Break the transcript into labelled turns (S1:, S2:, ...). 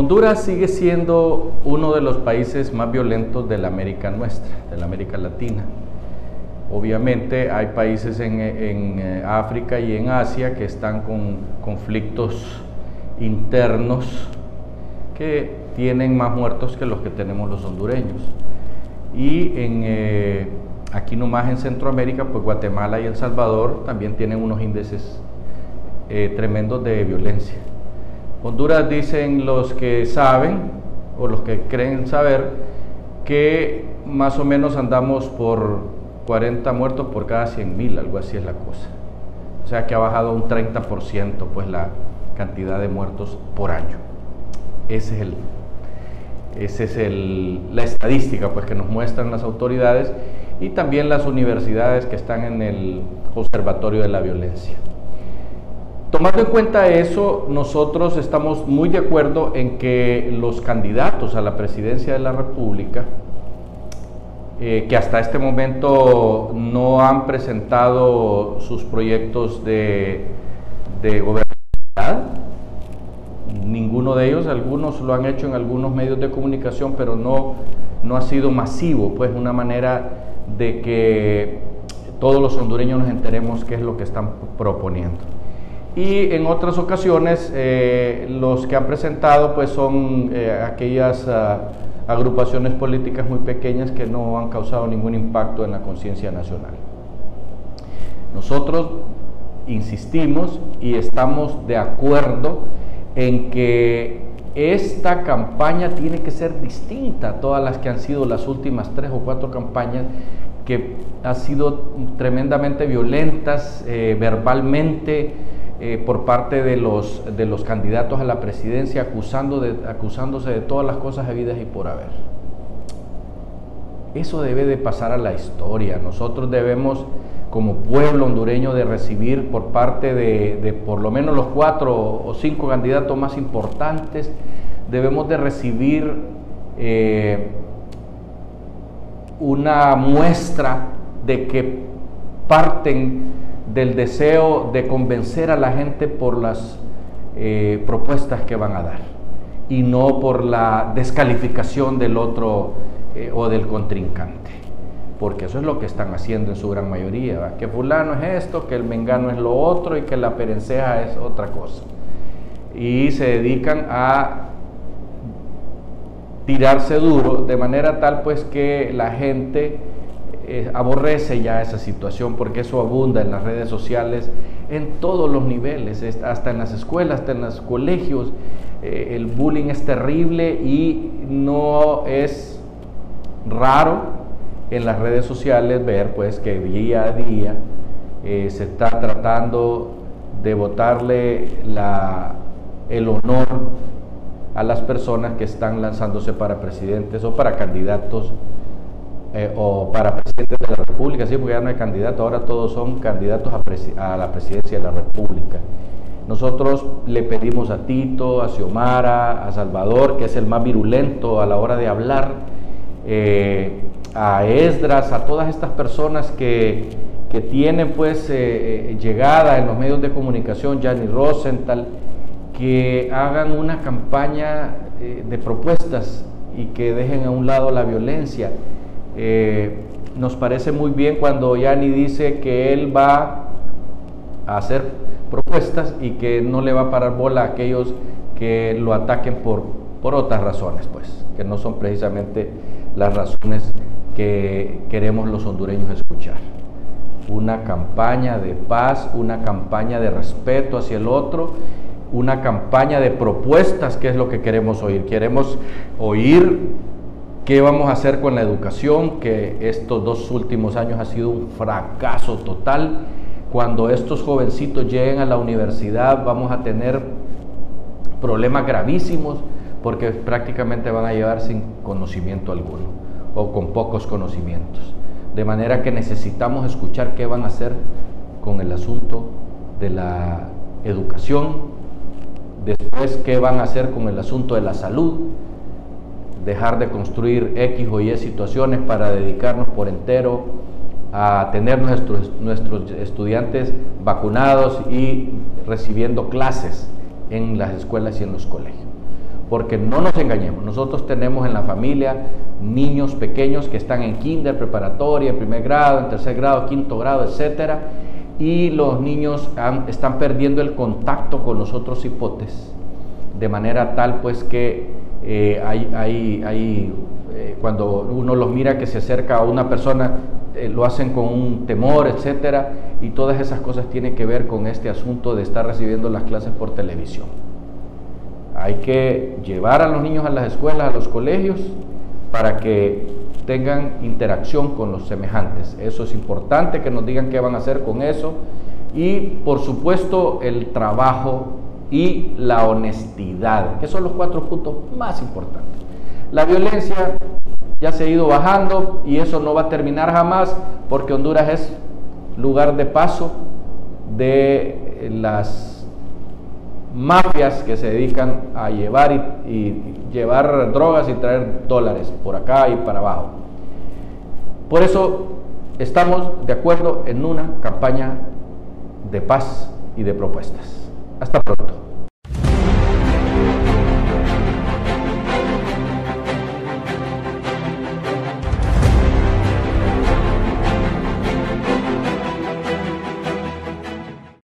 S1: Honduras sigue siendo uno de los países más violentos de la América nuestra, de la América Latina. Obviamente hay países en, eh, África y en Asia que están con conflictos internos que tienen más muertos que los que tenemos los hondureños. Y en, eh, aquí nomás en Centroamérica, pues Guatemala y El Salvador también tienen unos índices eh, tremendos de violencia. Honduras dicen los que saben o los que creen saber que más o menos andamos por 40 muertos por cada 100 mil, algo así es la cosa. O sea que ha bajado un 30% pues la cantidad de muertos por año. Es el, ese es el, la estadística pues que nos muestran las autoridades y también las universidades que están en el Observatorio de la Violencia. Tomando en cuenta eso, nosotros estamos muy de acuerdo en que los candidatos a la presidencia de la República eh, que hasta este momento no han presentado sus proyectos de, de gobernabilidad. Ninguno de ellos, algunos lo han hecho en algunos medios de comunicación, pero no, no ha sido masivo, pues una manera de que todos los hondureños nos enteremos qué es lo que están proponiendo. Y en otras ocasiones eh, los que han presentado pues son eh, aquellas... Ah, agrupaciones políticas muy pequeñas que no han causado ningún impacto en la conciencia nacional. Nosotros insistimos y estamos de acuerdo en que esta campaña tiene que ser distinta a todas las que han sido las últimas tres o cuatro campañas que han sido tremendamente violentas eh, verbalmente, eh, por parte de los, de los candidatos a la presidencia acusando de, acusándose de todas las cosas habidas y por haber. Eso debe de pasar a la historia. Nosotros debemos, como pueblo hondureño, de recibir por parte de, por lo menos los cuatro o cinco candidatos más importantes, debemos de recibir eh, una muestra de que parten del deseo de convencer a la gente por las eh, propuestas que van a dar y no por la descalificación del otro eh, o del contrincante. Porque eso es lo que están haciendo en su gran mayoría, que fulano es esto, que el mengano es lo otro y que la perenceja es otra cosa. Y se dedican a tirarse duro de manera tal pues que la gente eh, aborrece ya esa situación porque eso abunda en las redes sociales en todos los niveles, hasta en las escuelas, hasta en los colegios. Eh, el bullying es terrible y no es raro en las redes sociales ver pues que día a día eh, se está tratando de votarle la, el honor a las personas que están lanzándose para presidentes o para candidatos eh, o para presidente de la República, sí, porque ya no hay candidato, ahora todos son candidatos a, la presidencia de la República. Nosotros le pedimos a Tito, a Xiomara, a Salvador, que es el más virulento a la hora de hablar, eh, a Esdras, a todas estas personas que, que tienen pues eh, llegada en los medios de comunicación, Gianni Rosenthal, que hagan una campaña de propuestas y que dejen a un lado la violencia eh, nos parece muy bien cuando Yani dice que él va a hacer propuestas y que no le va a parar bola a aquellos que lo ataquen por, por otras razones, pues, que no son precisamente las razones que queremos los hondureños escuchar. Una campaña de paz, una campaña de respeto hacia el otro, una campaña de propuestas, que es lo que queremos oír. Queremos oír ¿Qué vamos a hacer con la educación? Que estos dos últimos años ha sido un fracaso total. Cuando estos jovencitos lleguen a la universidad vamos a tener problemas gravísimos porque prácticamente van a llevar sin conocimiento alguno o con pocos conocimientos. De manera que necesitamos escuchar qué van a hacer con el asunto de la educación, después qué van a hacer con el asunto de la salud, dejar de construir X o Y situaciones para dedicarnos por entero a tener nuestros, nuestros estudiantes vacunados y recibiendo clases en las escuelas y en los colegios. porque no nos engañemos, nosotros tenemos en la familia niños pequeños que están en kinder, preparatoria, primer grado, en tercer grado, quinto grado, etcétera, y los niños están perdiendo el contacto con los otros hipotes, de manera tal pues que eh, hay, hay, eh, cuando uno los mira que se acerca a una persona, eh, lo hacen con un temor, etcétera, y todas esas cosas tienen que ver con este asunto de estar recibiendo las clases por televisión. Hay que llevar a los niños a las escuelas, a los colegios, para que tengan interacción con los semejantes. Eso es importante que nos digan qué van a hacer con eso. Y por supuesto el trabajo y la honestidad, que son los cuatro puntos más importantes. La violencia ya se ha ido bajando y eso no va a terminar jamás porque Honduras es lugar de paso de las mafias que se dedican a llevar y, llevar drogas y traer dólares por acá y para abajo. Por eso estamos de acuerdo en una campaña de paz y de propuestas. Hasta pronto.